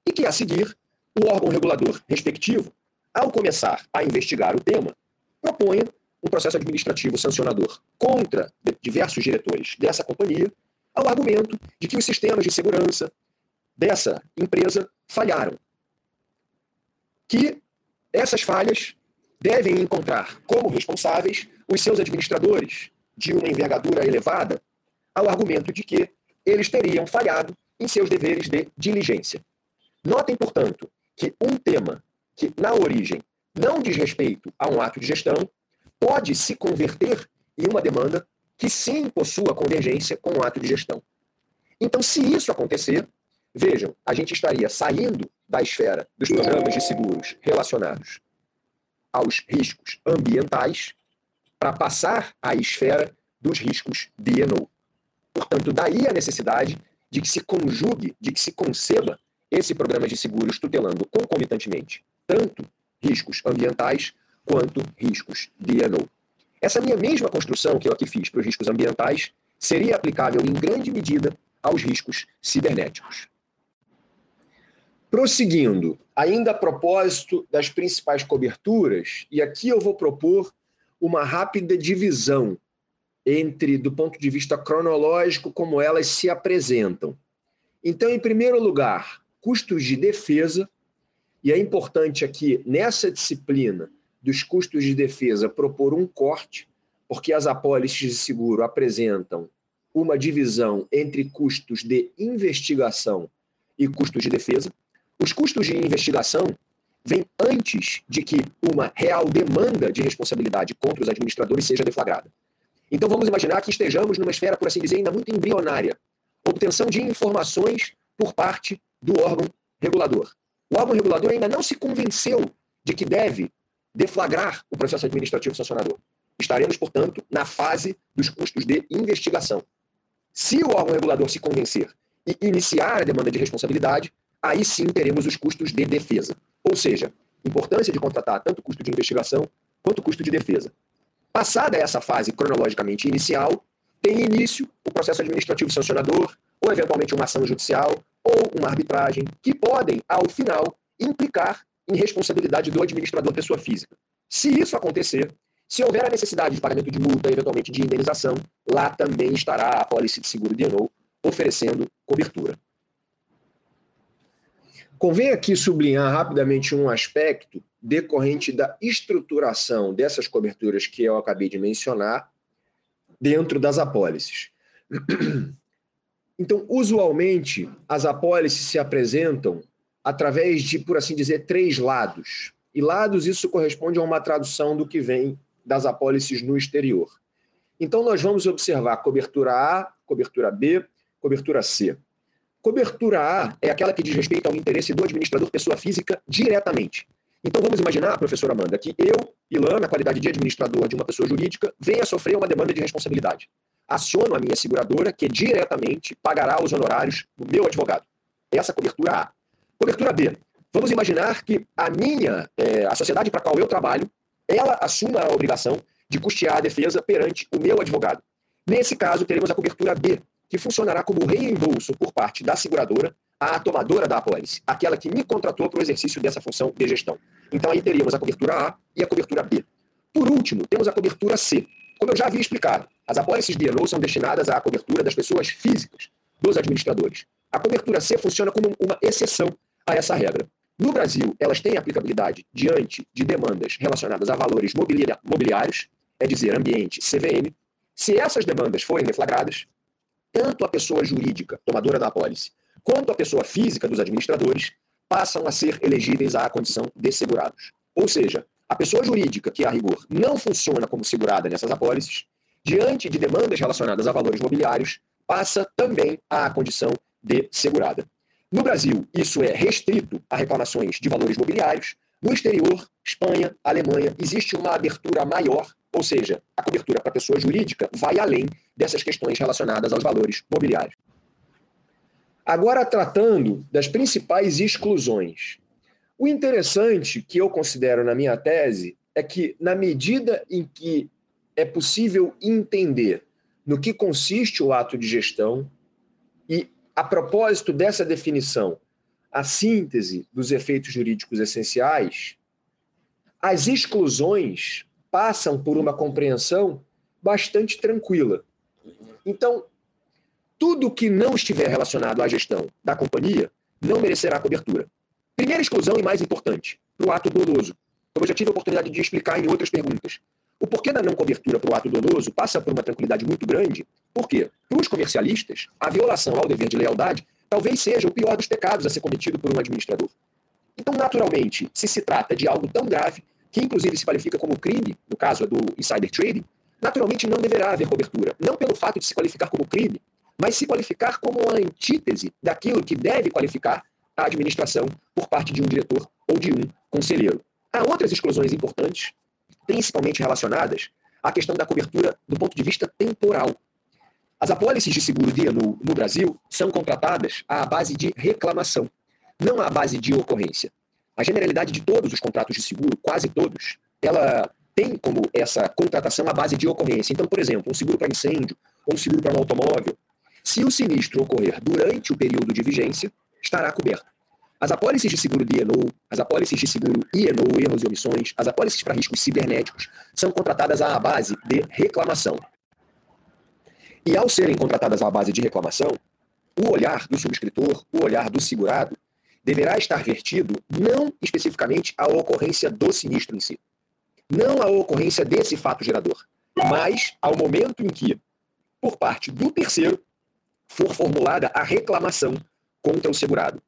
E que, a seguir, o órgão regulador respectivo ao começar a investigar o tema, proponha um processo administrativo sancionador contra diversos diretores dessa companhia, ao argumento de que os sistemas de segurança dessa empresa falharam. Que essas falhas devem encontrar como responsáveis os seus administradores de uma envergadura elevada, ao argumento de que eles teriam falhado em seus deveres de diligência. Notem, portanto, que um tema que, na origem, não diz respeito a um ato de gestão, pode se converter em uma demanda que sim possua convergência com o um ato de gestão. Então, se isso acontecer, vejam, a gente estaria saindo da esfera dos programas de seguros relacionados aos riscos ambientais para passar à esfera dos riscos D&O. Portanto, daí a necessidade de que se conjugue, de que se conceba esse programa de seguros tutelando concomitantemente tanto riscos ambientais quanto riscos D&O. Essa minha mesma construção que eu aqui fiz para os riscos ambientais seria aplicável em grande medida aos riscos cibernéticos. Prosseguindo, ainda a propósito das principais coberturas, e aqui eu vou propor uma rápida divisão entre, do ponto de vista cronológico, como elas se apresentam. Então, em primeiro lugar, custos de defesa, e é importante aqui, nessa disciplina dos custos de defesa, propor um corte, porque as apólices de seguro apresentam uma divisão entre custos de investigação e custos de defesa. Os custos de investigação vêm antes de que uma real demanda de responsabilidade contra os administradores seja deflagrada. Então vamos imaginar que estejamos numa esfera, por assim dizer, ainda muito embrionária. Obtenção de informações por parte do órgão regulador. O órgão regulador ainda não se convenceu de que deve deflagrar o processo administrativo sancionador. Estaremos, portanto, na fase dos custos de investigação. Se o órgão regulador se convencer e iniciar a demanda de responsabilidade, aí sim teremos os custos de defesa. Ou seja, importância de contratar tanto custo de investigação quanto custo de defesa. Passada essa fase cronologicamente inicial, tem início o processo administrativo sancionador, ou eventualmente uma ação judicial, ou uma arbitragem, que podem, ao final, implicar em responsabilidade do administrador pessoa física. Se isso acontecer, se houver a necessidade de pagamento de multa, eventualmente de indenização, lá também estará a pólice de seguro de oferecendo cobertura. Convém aqui sublinhar rapidamente um aspecto decorrente da estruturação dessas coberturas que eu acabei de mencionar dentro das apólices. Então, usualmente, as apólices se apresentam através de, por assim dizer, três lados. E lados, isso corresponde a uma tradução do que vem das apólices no exterior. Então, nós vamos observar cobertura A, cobertura B, cobertura C. Cobertura A é aquela que diz respeito ao interesse do administrador pessoa física diretamente. Então, vamos imaginar, professora Amanda, que eu, Ilan, na qualidade de administrador de uma pessoa jurídica, venha sofrer uma demanda de responsabilidade. Aciono a minha seguradora, que diretamente pagará os honorários do meu advogado. Essa cobertura A. Cobertura B. Vamos imaginar que a minha, é, a sociedade para a qual eu trabalho, ela assuma a obrigação de custear a defesa perante o meu advogado. Nesse caso, teremos a cobertura B, que funcionará como reembolso por parte da seguradora à tomadora da apólice, aquela que me contratou para o exercício dessa função de gestão. Então aí teríamos a cobertura A e a cobertura B. Por último, temos a cobertura C. Como eu já havia explicado, as apólices de são destinadas à cobertura das pessoas físicas, dos administradores. A cobertura C funciona como uma exceção a essa regra. No Brasil, elas têm aplicabilidade diante de demandas relacionadas a valores mobiliários, é dizer, ambiente, CVM. Se essas demandas forem deflagradas, tanto a pessoa jurídica, tomadora da apólice, quanto a pessoa física dos administradores passam a ser elegíveis à condição de segurados. Ou seja, a pessoa jurídica, que a rigor não funciona como segurada nessas apólices, diante de demandas relacionadas a valores mobiliários, passa também à condição de segurada. No Brasil, isso é restrito a reclamações de valores mobiliários. No exterior, Espanha, Alemanha, existe uma abertura maior, ou seja, a cobertura para a pessoa jurídica vai além dessas questões relacionadas aos valores mobiliários. Agora, tratando das principais exclusões. O interessante que eu considero na minha tese é que, na medida em que é possível entender no que consiste o ato de gestão e, a propósito dessa definição, a síntese dos efeitos jurídicos essenciais, as exclusões passam por uma compreensão bastante tranquila. Então, tudo que não estiver relacionado à gestão da companhia não merecerá cobertura. Primeira exclusão e mais importante, para o ato doloso. Como eu já tive a oportunidade de explicar em outras perguntas. O porquê da não cobertura para o ato doloso passa por uma tranquilidade muito grande, porque, para os comercialistas, a violação ao dever de lealdade talvez seja o pior dos pecados a ser cometido por um administrador. Então, naturalmente, se se trata de algo tão grave, que inclusive se qualifica como crime, no caso do insider trading, naturalmente não deverá haver cobertura. Não pelo fato de se qualificar como crime, mas se qualificar como a antítese daquilo que deve qualificar a administração por parte de um diretor ou de um conselheiro. Há outras exclusões importantes, principalmente relacionadas à questão da cobertura do ponto de vista temporal. As apólices de seguro dia no, no Brasil são contratadas à base de reclamação, não à base de ocorrência. A generalidade de todos os contratos de seguro, quase todos, ela tem como essa contratação a base de ocorrência. Então, por exemplo, um seguro para incêndio ou um seguro para um automóvel, se o sinistro ocorrer durante o período de vigência, estará coberto. As apólices de seguro DNO, as apólices de seguro INO, erros e omissões, as apólices para riscos cibernéticos, são contratadas à base de reclamação. E ao serem contratadas à base de reclamação, o olhar do subscritor, o olhar do segurado, deverá estar vertido não especificamente à ocorrência do sinistro em si, não à ocorrência desse fato gerador, mas ao momento em que, por parte do terceiro, for formulada a reclamação contra o segurado.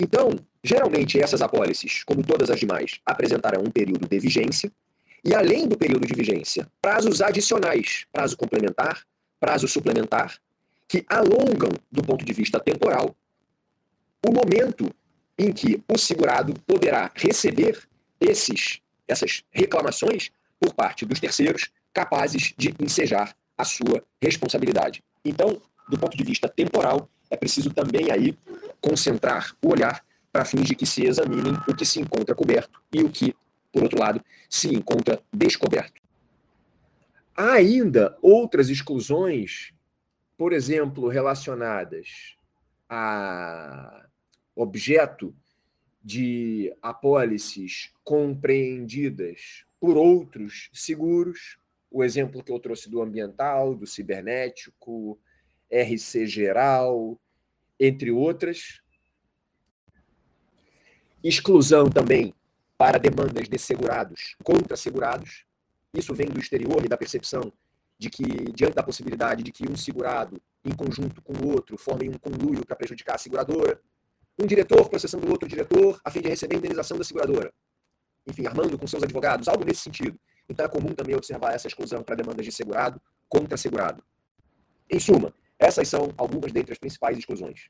Então, geralmente essas apólices, como todas as demais, apresentarão um período de vigência e, além do período de vigência, prazos adicionais, prazo complementar, prazo suplementar, que alongam, do ponto de vista temporal, o momento em que o segurado poderá receber esses, essas reclamações por parte dos terceiros capazes de ensejar a sua responsabilidade. Então, do ponto de vista temporal, é preciso também aí concentrar o olhar para fins de que se examinem o que se encontra coberto e o que, por outro lado, se encontra descoberto. Há ainda outras exclusões, por exemplo, relacionadas a objeto de apólices compreendidas por outros seguros, o exemplo que eu trouxe do ambiental, do cibernético, RC Geral, entre outras. exclusão também para demandas de segurados contra segurados. Isso vem do exterior e da percepção de que, diante da possibilidade de que um segurado, em conjunto com o outro, formem um conluio para prejudicar a seguradora, um diretor processando outro diretor a fim de receber a indenização da seguradora. Enfim, armando com seus advogados, algo nesse sentido. Então é comum também observar essa exclusão para demandas de segurado contra segurado. Em suma, essas são algumas dentre as principais exclusões.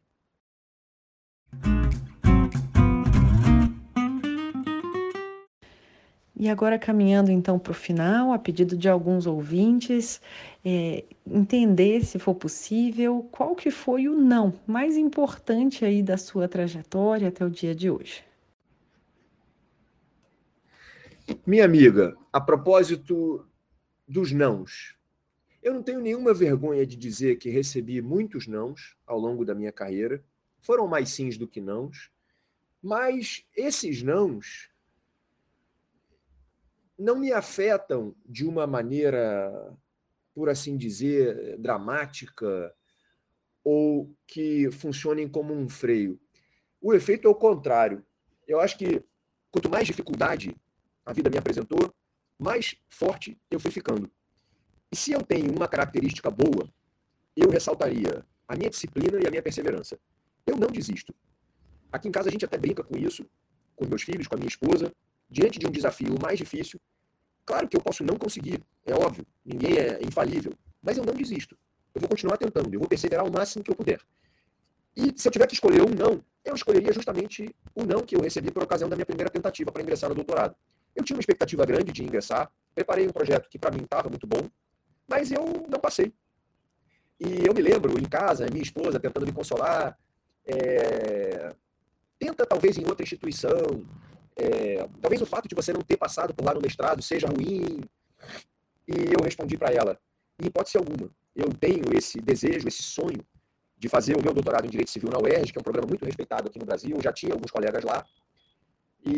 E agora, caminhando então para o final, a pedido de alguns ouvintes, é, entender, se for possível, qual que foi o não mais importante aí da sua trajetória até o dia de hoje. Minha amiga, a propósito dos nãos, eu não tenho nenhuma vergonha de dizer que recebi muitos nãos ao longo da minha carreira. Foram mais sims do que nãos, mas esses nãos não me afetam de uma maneira, por assim dizer, dramática ou que funcionem como um freio. O efeito é o contrário. Eu acho que quanto mais dificuldade a vida me apresentou, mais forte eu fui ficando. E se eu tenho uma característica boa, eu ressaltaria a minha disciplina e a minha perseverança. Eu não desisto. Aqui em casa a gente até brinca com isso, com meus filhos, com a minha esposa. Diante de um desafio mais difícil, Claro que eu posso não conseguir, é óbvio, ninguém é infalível, mas eu não desisto. Eu vou continuar tentando, eu vou perseverar o máximo que eu puder. E se eu tiver que escolher um não, eu escolheria justamente o não que eu recebi por ocasião da minha primeira tentativa para ingressar no doutorado. Eu tinha uma expectativa grande de ingressar, preparei um projeto que para mim estava muito bom, mas eu não passei. E eu me lembro em casa, minha esposa tentando me consolar, é... tenta talvez em outra instituição, é, talvez o fato de você não ter passado por lá no mestrado seja ruim. E eu respondi para ela, em hipótese alguma, eu tenho esse desejo, esse sonho de fazer o meu doutorado em Direito Civil na UERJ, que é um programa muito respeitado aqui no Brasil, eu já tinha alguns colegas lá. E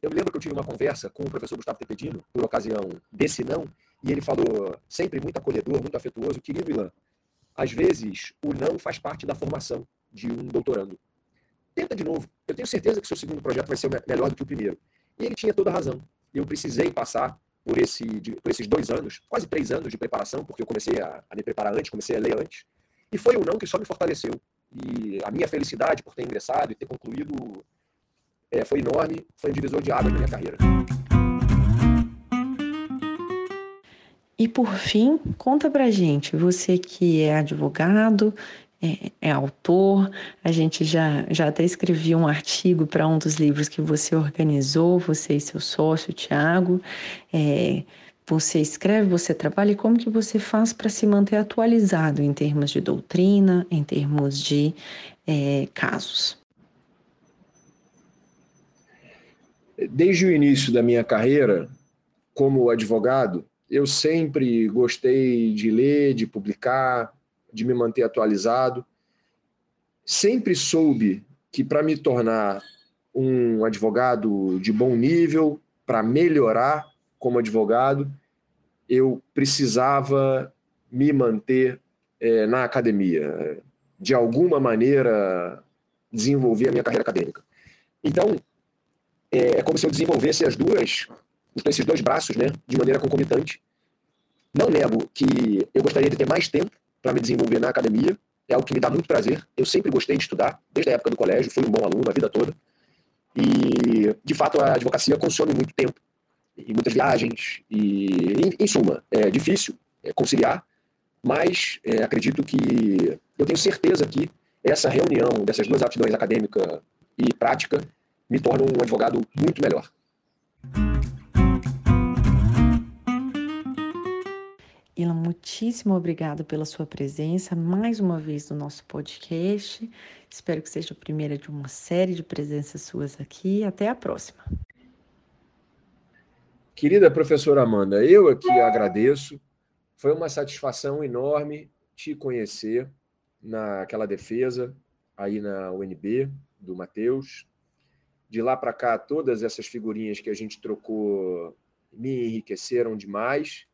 eu me lembro que eu tive uma conversa com o professor Gustavo Tepedino, por ocasião desse não, e ele falou, sempre muito acolhedor, muito afetuoso, querido Ilan, às vezes o não faz parte da formação de um doutorando tenta de novo. Eu tenho certeza que seu segundo projeto vai ser melhor do que o primeiro. E ele tinha toda a razão. Eu precisei passar por, esse, por esses dois anos, quase três anos de preparação, porque eu comecei a, a me preparar antes, comecei a ler antes. E foi o não que só me fortaleceu. E a minha felicidade por ter ingressado e ter concluído é, foi enorme, foi um divisor de águas na minha carreira. E por fim, conta pra gente, você que é advogado, é, é, autor, a gente já, já até escreveu um artigo para um dos livros que você organizou, você e seu sócio, Tiago. É, você escreve, você trabalha, e como que você faz para se manter atualizado em termos de doutrina, em termos de é, casos? Desde o início da minha carreira como advogado, eu sempre gostei de ler, de publicar, de me manter atualizado. Sempre soube que para me tornar um advogado de bom nível, para melhorar como advogado, eu precisava me manter é, na academia, de alguma maneira desenvolver a minha carreira acadêmica. Então, é, é como se eu desenvolvesse as duas, esses dois braços, né, de maneira concomitante. Não nego que eu gostaria de ter mais tempo para me desenvolver na academia. É algo que me dá muito prazer. Eu sempre gostei de estudar, desde a época do colégio, fui um bom aluno a vida toda. E, de fato, a advocacia consome muito tempo, e muitas viagens, e, em, em suma, é difícil é, conciliar, mas é, acredito que eu tenho certeza que essa reunião dessas duas aptidões, acadêmica e prática, me torna um advogado muito melhor. Ilan, muitíssimo obrigada pela sua presença mais uma vez no nosso podcast. Espero que seja a primeira de uma série de presenças suas aqui. Até a próxima. Querida professora Amanda, eu aqui agradeço. Foi uma satisfação enorme te conhecer naquela defesa aí na UNB do Matheus. De lá para cá, todas essas figurinhas que a gente trocou me enriqueceram demais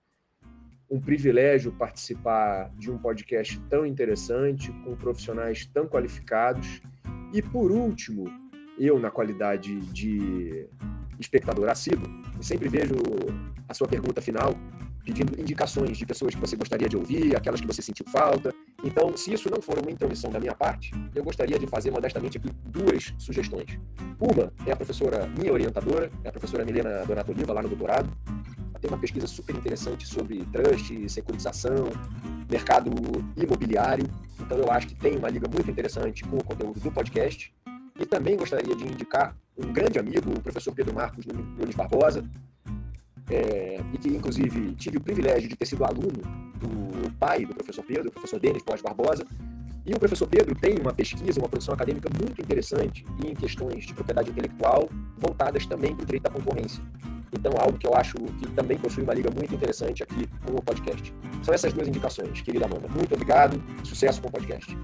um privilégio participar de um podcast tão interessante, com profissionais tão qualificados. E, por último, eu, na qualidade de espectador assíduo, sempre vejo a sua pergunta final pedindo indicações de pessoas que você gostaria de ouvir, aquelas que você sentiu falta. Então, se isso não for uma intromissão da minha parte, eu gostaria de fazer modestamente aqui duas sugestões. Uma é a professora, minha orientadora, é a professora Milena Donato Oliva, lá no doutorado. Tem uma pesquisa super interessante sobre trust, securitização, mercado imobiliário. Então, eu acho que tem uma liga muito interessante com o conteúdo do podcast. E também gostaria de indicar um grande amigo, o professor Pedro Marcos Nunes Barbosa, é, e que, inclusive, tive o privilégio de ter sido aluno do pai do professor Pedro, o professor Denis Pós Barbosa. E o professor Pedro tem uma pesquisa, uma produção acadêmica muito interessante em questões de propriedade intelectual, voltadas também para o direito à concorrência. Então, algo que eu acho que também possui uma liga muito interessante aqui no podcast. São essas duas indicações, querida Amanda. Muito obrigado, sucesso com o podcast.